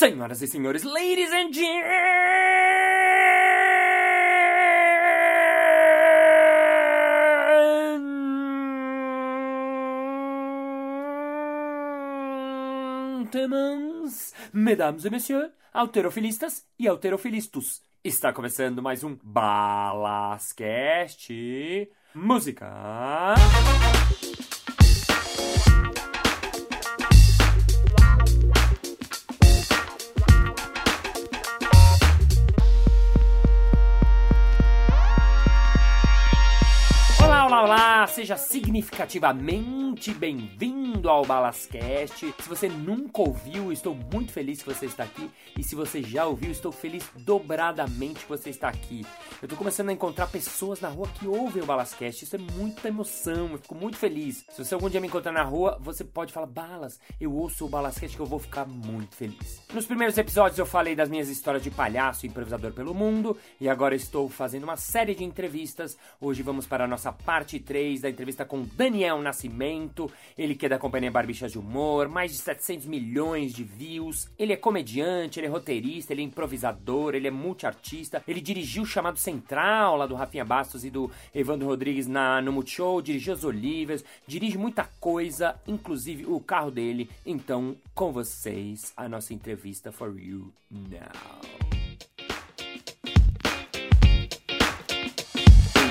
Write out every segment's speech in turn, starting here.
Senhoras e senhores, ladies and gentlemen, mesdames et messieurs, alterofilistas e alterofilistas. Está começando mais um Balascast Música. Seja significativamente bem-vindo ao Balascast. Se você nunca ouviu, estou muito feliz que você está aqui. E se você já ouviu, estou feliz dobradamente que você está aqui. Eu estou começando a encontrar pessoas na rua que ouvem o Balascast. Isso é muita emoção, eu fico muito feliz. Se você algum dia me encontrar na rua, você pode falar, Balas, eu ouço o Balascast que eu vou ficar muito feliz. Nos primeiros episódios eu falei das minhas histórias de palhaço e improvisador pelo mundo. E agora estou fazendo uma série de entrevistas. Hoje vamos para a nossa parte 3 da entrevista com Daniel Nascimento. Ele que é da companhia Barbichas de Humor, mais de 700 milhões de views. Ele é comediante, ele é roteirista, ele é improvisador, ele é multiartista. Ele dirigiu o chamado Central, lá do Rafinha Bastos e do Evandro Rodrigues na, no Multishow, dirigiu as Olivas, dirige muita coisa, inclusive o carro dele. Então, com vocês, a nossa entrevista for you now.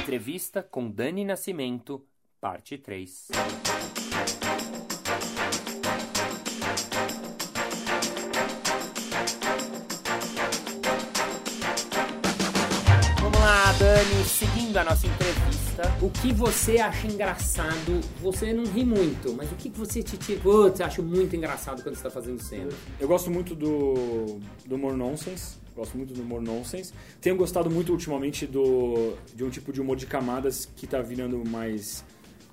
Entrevista com Dani Nascimento, parte 3. Dani, seguindo a nossa entrevista. O que você acha engraçado? Você não ri muito, mas o que você te tira? Putz, acho muito engraçado quando você tá fazendo cena. Eu gosto muito do, do humor nonsense. Gosto muito do humor nonsense. Tenho gostado muito ultimamente do, de um tipo de humor de camadas que tá virando mais,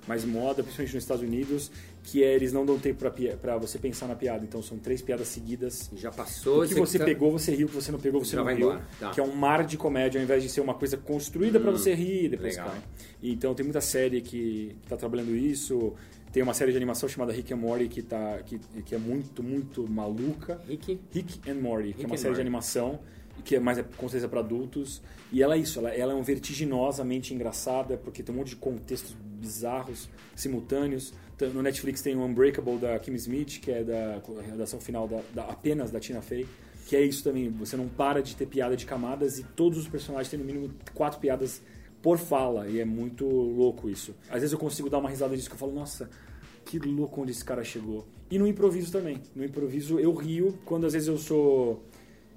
mais moda, principalmente nos Estados Unidos, que é eles não dão tempo pra você pensar na piada. Então são três piadas seguidas. Já passou? O que você pegou, você riu. O que você não pegou, você Já não vai riu. tá. Que é um mar de comédia, ao invés de ser uma coisa construída pra você rir e depois legal. cai. Então tem muita série que tá trabalhando isso. Tem uma série de animação chamada Rick and Morty que, tá, que, que é muito, muito maluca. Rick? Rick and Morty, que Rick é uma série Morty. de animação que é mais é, com certeza para adultos. E ela é isso, ela, ela é um vertiginosamente engraçada, porque tem um monte de contextos bizarros, simultâneos. No Netflix tem o Unbreakable da Kim Smith, que é da redação final da, da- apenas da Tina Fey. Que é isso também, você não para de ter piada de camadas e todos os personagens têm no mínimo quatro piadas por fala. E é muito louco isso. Às vezes eu consigo dar uma risada disso que eu falo, nossa, que louco onde esse cara chegou. E no improviso também. No improviso eu rio quando às vezes eu sou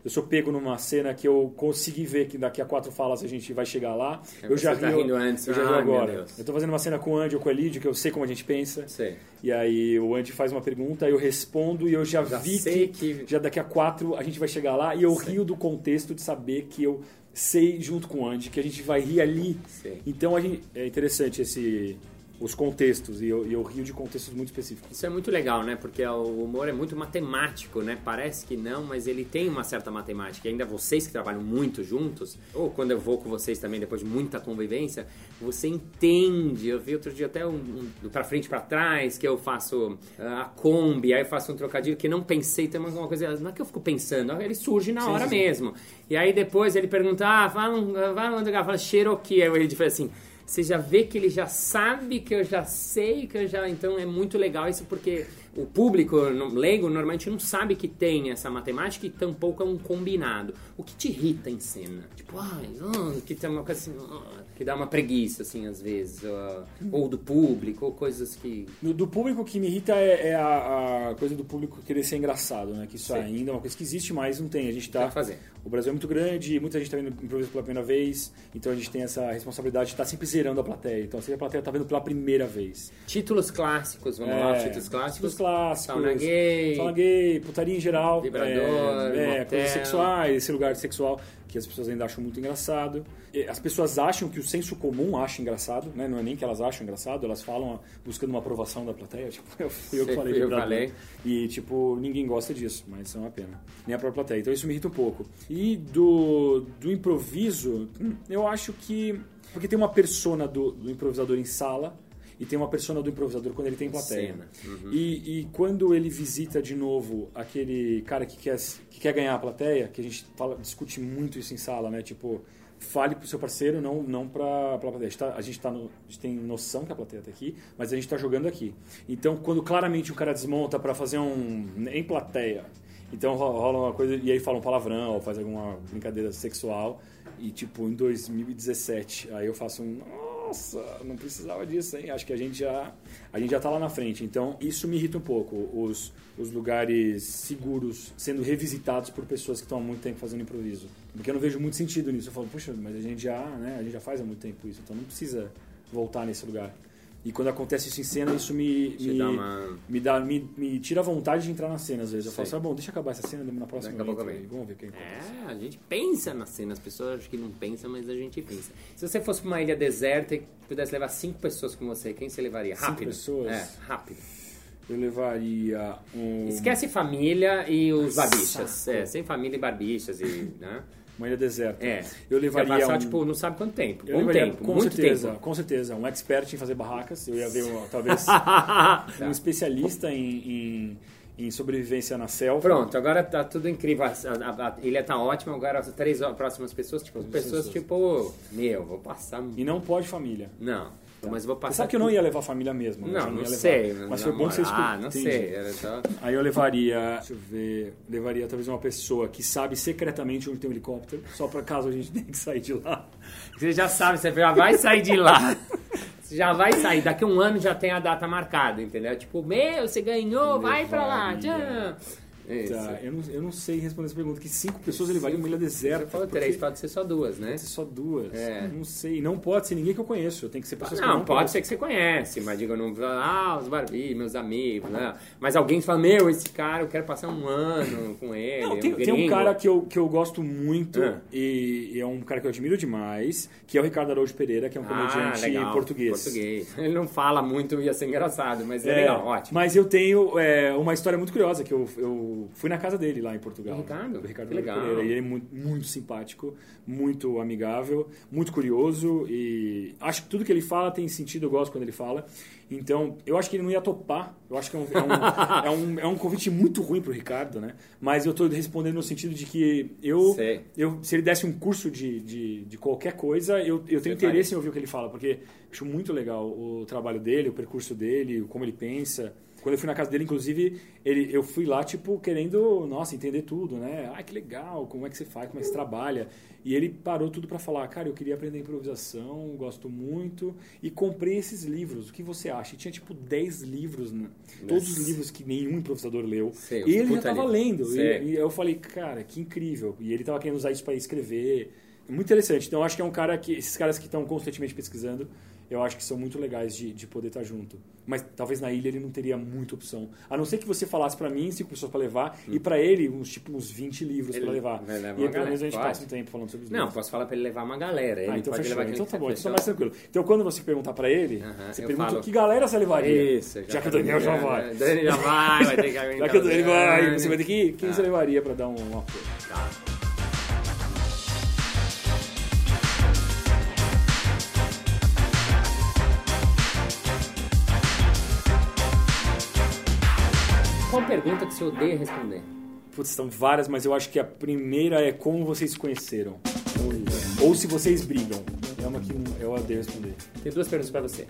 eu sou pego numa cena que eu consegui ver que daqui a quatro falas a gente vai chegar lá. É, eu já tá rio, antes. eu já meu agora. Eu tô fazendo uma cena com o Andy ou com o Elidio, que eu sei como a gente pensa. Sei. E aí o Andy faz uma pergunta, eu respondo e eu já, Já vi que, que- já daqui a quatro a gente vai chegar lá e eu Sei. rio do contexto de saber que eu sei junto com o Andy que a gente vai rir ali. Sei. Então a gente, é interessante esse os contextos e eu, e eu rio de contextos muito específicos. Isso é muito legal, né? Porque o humor é muito matemático, né? Parece que não, mas ele tem uma certa matemática. E ainda vocês que trabalham muito juntos, ou quando eu vou com vocês também, depois de muita convivência, você entende. Eu vi outro dia até um, um do pra frente e pra trás, que eu faço ah, a Kombi, aí eu faço um trocadilho que não pensei, tem uma coisa, não é que eu fico pensando, ele surge na Sim, hora sim. mesmo. E aí depois ele pergunta, ah, fala um, fala lugar, fala Cherokee. Aí ele fala assim, você já vê que ele já sabe que eu já sei que eu já. Então é muito legal isso porque o público no- leigo normalmente não sabe que tem essa matemática e tampouco é um combinado. O que te irrita em cena? Tipo, ai, ah, que tem uma coisa assim, ah, que dá uma preguiça, assim, às vezes. ah, ou do público, ou coisas que. Do, do público que me irrita é, é a, a coisa do público querer ser engraçado, né? Que isso Sim. ainda é uma coisa que existe, mas não tem. A gente tá. fazer. O Brasil é muito grande, muita gente tá vendo improviso pela primeira vez, então a gente tem essa responsabilidade de estar sempre zerando a plateia. Então, se a plateia tá vendo pela primeira vez. Títulos clássicos, vamos lá, os títulos clássicos. Títulos clássicos. Sauna gay. Sauna gay, putaria em geral. Vibrador, é, é, coisas sexuais, esse lugar sexual que as pessoas ainda acham muito engraçado. As pessoas acham que o senso comum acha engraçado, né? Não é nem que elas acham engraçado, elas falam buscando uma aprovação da plateia. Tipo, eu fui eu que falei eu falei. E, tipo, ninguém gosta disso, mas é uma pena. Nem a própria plateia. Então isso me irrita um pouco. E do, do improviso, hum, eu acho que. Porque tem uma persona do, do improvisador em sala e tem uma persona do improvisador quando ele tem plateia. Cena. Uhum. E, e quando ele visita de novo aquele cara que quer, que quer ganhar a plateia, que a gente fala, discute muito isso em sala, né? Tipo, fale pro seu parceiro, não, não pra, pra plateia. A gente, tá, a, gente tá no- a gente tem noção que a plateia tá aqui, mas a gente tá jogando aqui. Então, quando claramente o cara desmonta pra fazer um... em plateia, então ro- rola uma coisa, e aí fala um palavrão, ou faz alguma brincadeira sexual, e tipo, em 2017, aí eu faço um... Nossa, não precisava disso, hein? Acho que a gente já, a gente já tá lá na frente. Então, isso me irrita um pouco. Os, os lugares seguros sendo revisitados por pessoas que estão há muito tempo fazendo improviso. Porque eu não vejo muito sentido nisso. Eu falo, puxa, mas a gente já, né? A gente já faz há muito tempo isso, então não precisa voltar nesse lugar. E quando acontece isso em cena, isso me me, dá uma- me, dá, me, me tira a vontade de entrar na cena às vezes. Eu falo Sei. assim, ah, bom, deixa acabar essa cena, na próxima Daqui a pouco vem. Vamos ver o que acontece. É, a gente pensa na cena, as pessoas acho que não pensam, mas a gente pensa. Se você fosse pra uma ilha deserta e pudesse levar cinco pessoas com você, quem você levaria? Cinco Rápido. pessoas? É, rápido. Eu levaria um, Esquece família e os Saco. barbichas. É, sem família e barbichas e, né? Uma ilha deserta. É. Eu levaria passar, um... tipo, não sabe quanto tempo. Eu levaria, tempo, com certeza, tempo. com certeza. Um expert em fazer barracas. Eu ia ver, um, talvez, um especialista em, em, em sobrevivência na selva. Pronto, agora tá tudo incrível. A, a- a ilha tá ótima, agora as três próximas pessoas, tipo, pessoas pessoas. tipo, meu, vou passar. E não pode família. Não, mas vou Você passar. sabe que eu não ia levar família mesmo. né? Eu Não, não, ia levar. sei. Mas foi bom que você escutou. Ah, não Entendi. sei. Era só... Aí eu levaria, deixa eu ver, levaria talvez uma pessoa que sabe secretamente onde tem um helicóptero, só para caso a gente tenha que sair de lá. Você já sabe, você já vai sair de lá. Você já vai sair. Daqui a um ano já tem a data marcada, entendeu? Tipo, meu, você ganhou, vai pra lá. Levaria. Tchau. Isso. Tá, eu, não, eu não sei responder essa pergunta. Que cinco pessoas eu levaria uma ilha deserta? Você falou três, pode ser só duas, né? Pode ser só duas. É. Não sei. Não pode ser ninguém que eu conheço. Tem que ser pessoas que eu Não, não pode conheço. ser que você conhece, mas digo, não. Ah, os Barbie, meus amigos, né? Mas alguém fala, meu, esse cara, eu quero passar um ano com ele. Não, um tem, tem um gringo." cara que eu, que eu gosto muito Ah. e, e é um cara que eu admiro demais, que é o Ricardo Araújo Pereira, que é um Ah, comediante legal. português. Português. Ele não fala muito, ia ser engraçado, mas é, É, legal, ótimo. Mas eu tenho é, uma história muito curiosa, que eu, eu fui na casa dele lá em Portugal. O Ricardo? O Ricardo legal. Pereira. E ele é muito, muito simpático, muito amigável, muito curioso e acho que tudo que ele fala tem sentido, eu gosto quando ele fala. Então, eu acho que ele não ia topar. Eu acho que é um, é um, é um, é um convite muito ruim pro Ricardo, né? Mas eu tô respondendo no sentido de que eu, Sei. eu se ele desse um curso de, de, de qualquer coisa, eu, eu tenho interesse em ouvir o que ele fala, porque acho muito legal o trabalho dele, o percurso dele, como ele pensa. Quando eu fui na casa dele, inclusive, ele, eu fui lá, tipo, querendo, nossa, entender tudo, né? Ah, que legal, como é que você faz, como é que você trabalha. E ele parou tudo para falar, cara, eu queria aprender improvisação, gosto muito, e comprei esses livros, o que você acha? E tinha, tipo, 10 livros, né? todos os livros que nenhum improvisador leu. Sei, e ele já tava livro. lendo. E, e eu falei, cara, que incrível. E ele tava querendo usar isso para escrever. Muito interessante. Então, eu acho que é um cara que. Esses caras que estão constantemente pesquisando, eu acho que são muito legais de, de poder estar junto. Mas talvez na ilha ele não teria muita opção. A não ser que você falasse para mim cinco pessoas para levar, e para ele, uns tipo uns 20 livros para levar. vai levar e aí, pelo menos a gente passa um tempo falando sobre os Não, livros. posso falar pra ele levar uma galera. Ele Ah, então pode fechou. levar Então tá bom, então tá mais tranquilo. Então quando você perguntar para ele, Aham, você eu pergunta falo. que galera você levaria. Isso, já, que o Daniel já vai. Daniel já vai, vai ter que Já que o Daniel vai, você vai ter que ir. Quem Ah. você levaria para dar um apoio? Tá. Pergunta que você odeia responder? Putz, são várias, mas eu acho que a primeira é como vocês se conheceram. Ou se vocês brigam. É uma que eu odeio responder. Tem duas perguntas pra você.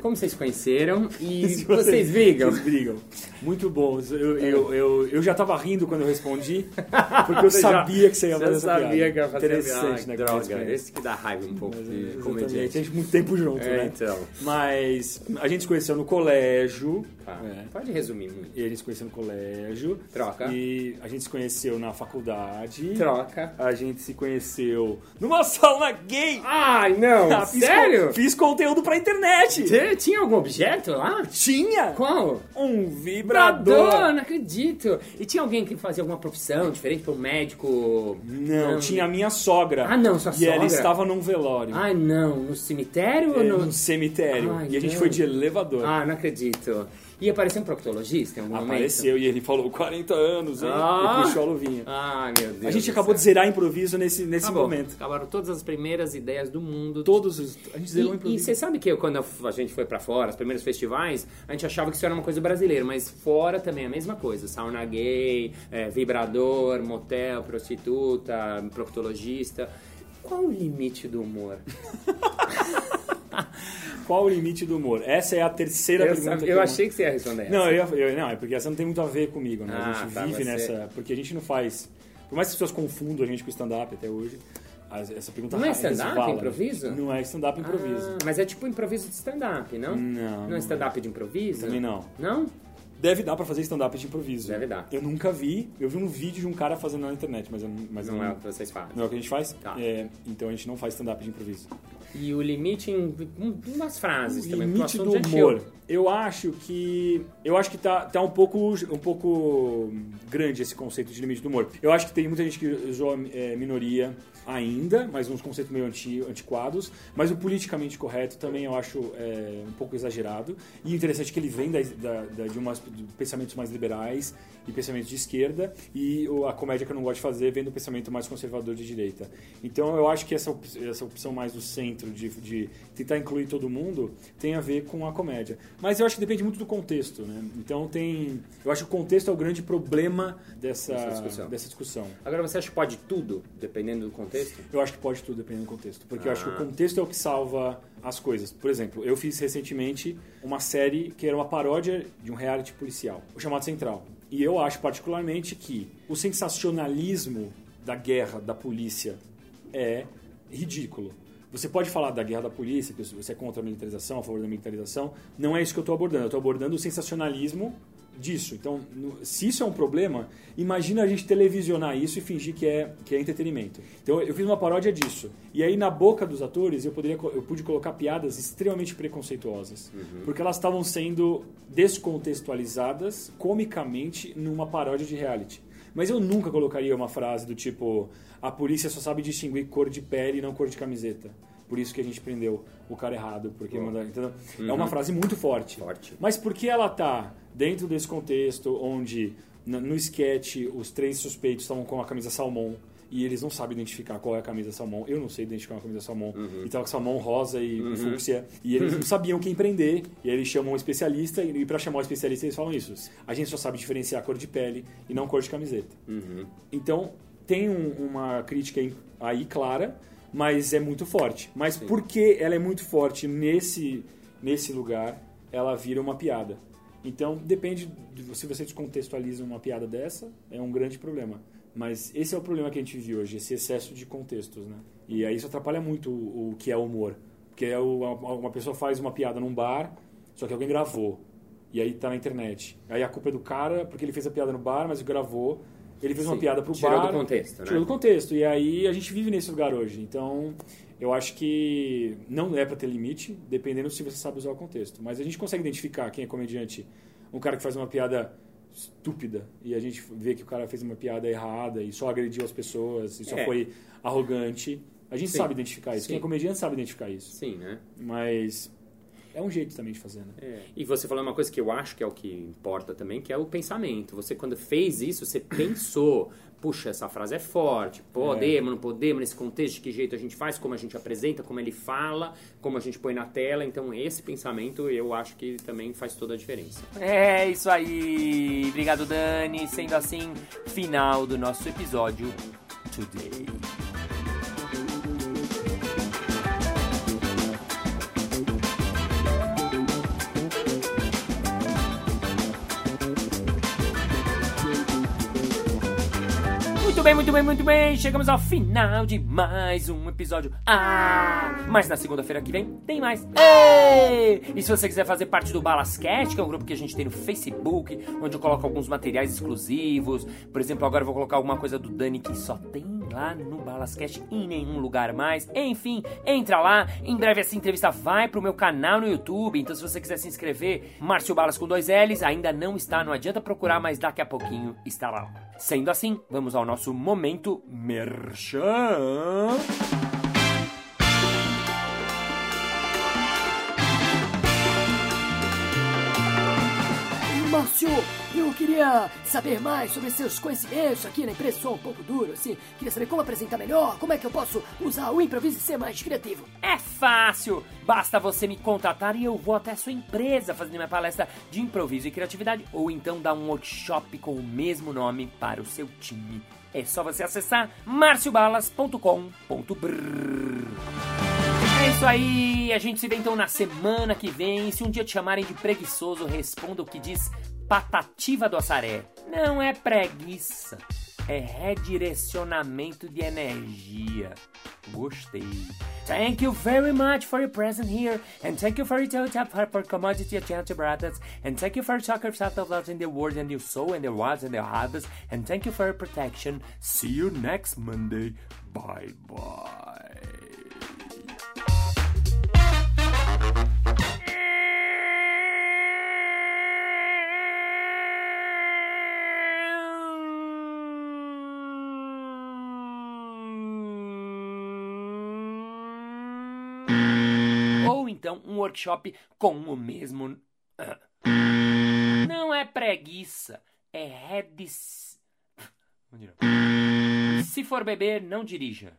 Como vocês se conheceram e Se vocês brigam? Vocês brigam. Muito bom. Eu, eu, eu, eu já tava rindo quando eu respondi, porque eu sabia que você ia fazer essa sabia piada. que ia fazer Interessante, né? Droga, Mas, esse que dá raiva um pouco de Exatamente. A comediante. gente muito tempo junto, É, né? então. Mas a gente se conheceu no colégio. Tá. é. Pode resumir muito. E eles se conheceram no colégio. Troca. E a gente se conheceu na faculdade. Troca. A gente se conheceu numa sauna gay. Ai, não, Ah, fiz sério? con- Fiz conteúdo pra internet. Você tinha algum objeto lá? Tinha Qual? um vibrador. Vibrador, não acredito. E tinha alguém que fazia alguma profissão diferente para um médico? Não, tinha a minha sogra. Ah, não, sua E ela sogra? estava num velório. Ai, não, no cemitério ou é, no... num cemitério. Ai, e a gente não. foi de elevador. Ah, não acredito. E apareceu um proctologista em algum Apareceu e ele falou 40 anos, hein? Ah! E puxou a luvinha. momento? Ah, meu Deus. a gente acabou de zerar improviso nesse, nesse Acabou. momento. Acabaram todas as primeiras ideias do mundo. Todos os. A gente zerou E, e improviso. você sabe que eu, quando a gente foi pra fora, os primeiros festivais, a gente achava que isso era uma coisa brasileira, mas fora também é a mesma coisa. Sauna gay, é, vibrador, motel, prostituta, proctologista. Qual o limite do humor? Qual o limite do humor? Essa é a terceira Eu, pergunta. sabe- que eu achei que você ia responder essa. Não, eu, eu- não, é porque essa não tem muito a ver comigo, né? a Ah, gente tá, vive nessa. Porque a gente não faz. Por mais que as pessoas confundam a gente com stand-up até hoje, essa pergunta Não é stand-up, improviso? Não é stand-up improviso. Ah, mas é tipo improviso de stand-up, não? Não, Não não é stand-up de improviso? Também não. Não? Deve dar pra fazer stand-up de improviso. Deve dar. Eu nunca vi. Eu vi um vídeo de um cara fazendo na internet, mas, eu, não- mas eu Não é o que vocês fazem. Não é o que a gente faz? Tá. É, então a gente não faz stand-up de improviso. E o limite em um- umas frases O também. limite do é humor. Eu acho que. Eu acho que tá, tá um, pouco, um pouco grande esse conceito de limite do humor. Eu acho que tem muita gente que usou é, minoria ainda, mas uns conceitos meio anti, antiquados. Mas o politicamente correto também eu acho é, um pouco exagerado. E interessante que ele vem da, da- da- de umas, de pensamentos mais liberais e pensamentos de esquerda. E a comédia que eu não gosto de fazer vem do pensamento mais conservador de direita. Então eu acho que essa, essa opção mais do centro, de, de tentar incluir todo mundo, tem a ver com a comédia. Mas eu acho que depende muito do contexto, né? Então tem. Eu acho que o contexto é o grande problema dessa, discussão. dessa discussão. Agora, você acha que pode tudo, dependendo do contexto? Eu acho que pode tudo, dependendo do contexto. Porque eu acho que o Ah. contexto é o que salva as coisas. Por exemplo, eu fiz recentemente uma série que era uma paródia de um reality policial, o chamado Central. E eu acho particularmente que o sensacionalismo da guerra da polícia é ridículo. Você pode falar da guerra da polícia, que você é contra a militarização, a favor da militarização. Não é isso que eu estou abordando. Eu estou abordando o sensacionalismo disso. Então, se isso é um problema, imagina a gente televisionar isso e fingir que é, que é entretenimento. Então, eu fiz uma paródia disso. E aí, na boca dos atores, eu, poderia, eu pude colocar piadas extremamente preconceituosas. Porque elas estavam sendo descontextualizadas comicamente numa paródia de reality. Mas eu nunca colocaria uma frase do tipo: a polícia só sabe distinguir cor de pele e não cor de camiseta. Por isso que a gente prendeu o cara errado. Porque manda, entendeu? É uma frase muito forte. Forte. Mas porque ela tá dentro desse contexto onde no sketch os três suspeitos estavam com a camisa salmão e eles não sabem identificar qual é a camisa salmão. Eu não sei identificar uma camisa salmão. E tava com salmão rosa e fúcsia. E eles não sabiam quem prender. E aí eles chamam um especialista e, para chamar o especialista eles falam isso. A gente só sabe diferenciar a cor de pele e não cor de camiseta. Então, tem um- uma crítica aí- clara, mas é muito forte. Mas porque ela é muito forte nesse, nesse lugar, ela vira uma piada. Então, depende, de, se você descontextualiza uma piada dessa, é um grande problema. Mas esse é o problema que a gente vive hoje, esse excesso de contextos, né? E aí isso atrapalha muito o, o que é humor. Porque é o- a- uma pessoa faz uma piada num bar, só que alguém gravou. E aí tá na internet. Aí a culpa é do cara, porque ele fez a piada no bar, mas gravou. Ele fez uma Sim, piada pro tirou bar. do contexto, né? Tirou do contexto. E aí a gente vive nesse lugar hoje. Então, eu acho que não é para ter limite, dependendo se você sabe usar o contexto. Mas a gente consegue identificar quem é comediante. Um cara que faz uma piada estúpida e a gente vê que o cara fez uma piada errada e só agrediu as pessoas e só É. foi arrogante. A gente Sim. sabe identificar isso. Sim. Quem é comediante sabe identificar isso. Sim, né? Mas é um jeito também de fazer, né? E você falou uma coisa que eu acho que é o que importa também, que é o pensamento. Você, quando fez isso, você pensou, puxa, essa frase é forte, podemos, não podemos, nesse contexto, de que jeito a gente faz, como a gente apresenta, como ele fala, como a gente põe na tela. Então, esse pensamento eu acho que também faz toda a diferença. É isso aí. Obrigado, Dani. Sendo assim, final do nosso episódio Today. Bem, muito bem, muito bem. Chegamos ao final de mais um episódio. Ah! Mas na segunda-feira que vem tem mais. Ei! E se você quiser fazer parte do Balascast, que é um grupo que a gente tem no Facebook, onde eu coloco alguns materiais exclusivos. Por exemplo, agora eu vou colocar alguma coisa do Dani que só tem lá no Balascast e em nenhum lugar mais. Enfim, entra lá. Em breve essa entrevista vai pro meu canal no YouTube. Então, se você quiser se inscrever, Márcio Balas com dois L's, ainda não está, não adianta procurar, mas daqui a pouquinho estará lá. Sendo assim, vamos ao nosso momento Merchan. Queria saber mais sobre seus conhecimentos aqui na empresa. Sou um pouco duro, assim. Queria saber como apresentar melhor, como é que eu posso usar o improviso e ser mais criativo. É fácil! Basta você me contatar e eu vou até sua empresa fazer minha palestra de improviso e criatividade ou então dar um workshop com o mesmo nome para o seu time. É só você acessar marciobalas.com.br. É isso aí, a gente se vê então na semana que vem. Se um dia te chamarem de preguiçoso, responda o que diz patativa do assaré. Não é preguiça, é redirecionamento de energia. Gostei. Thank you very much for your presence here, and thank you for your tap for commodity agenda brothers, and thank you for soccer of in the world and you soul and the was and the harvest, and thank you for your protection. See you next Monday. Bye bye. Então um workshop com o mesmo. Não é preguiça, é redis. Se for beber, não dirija.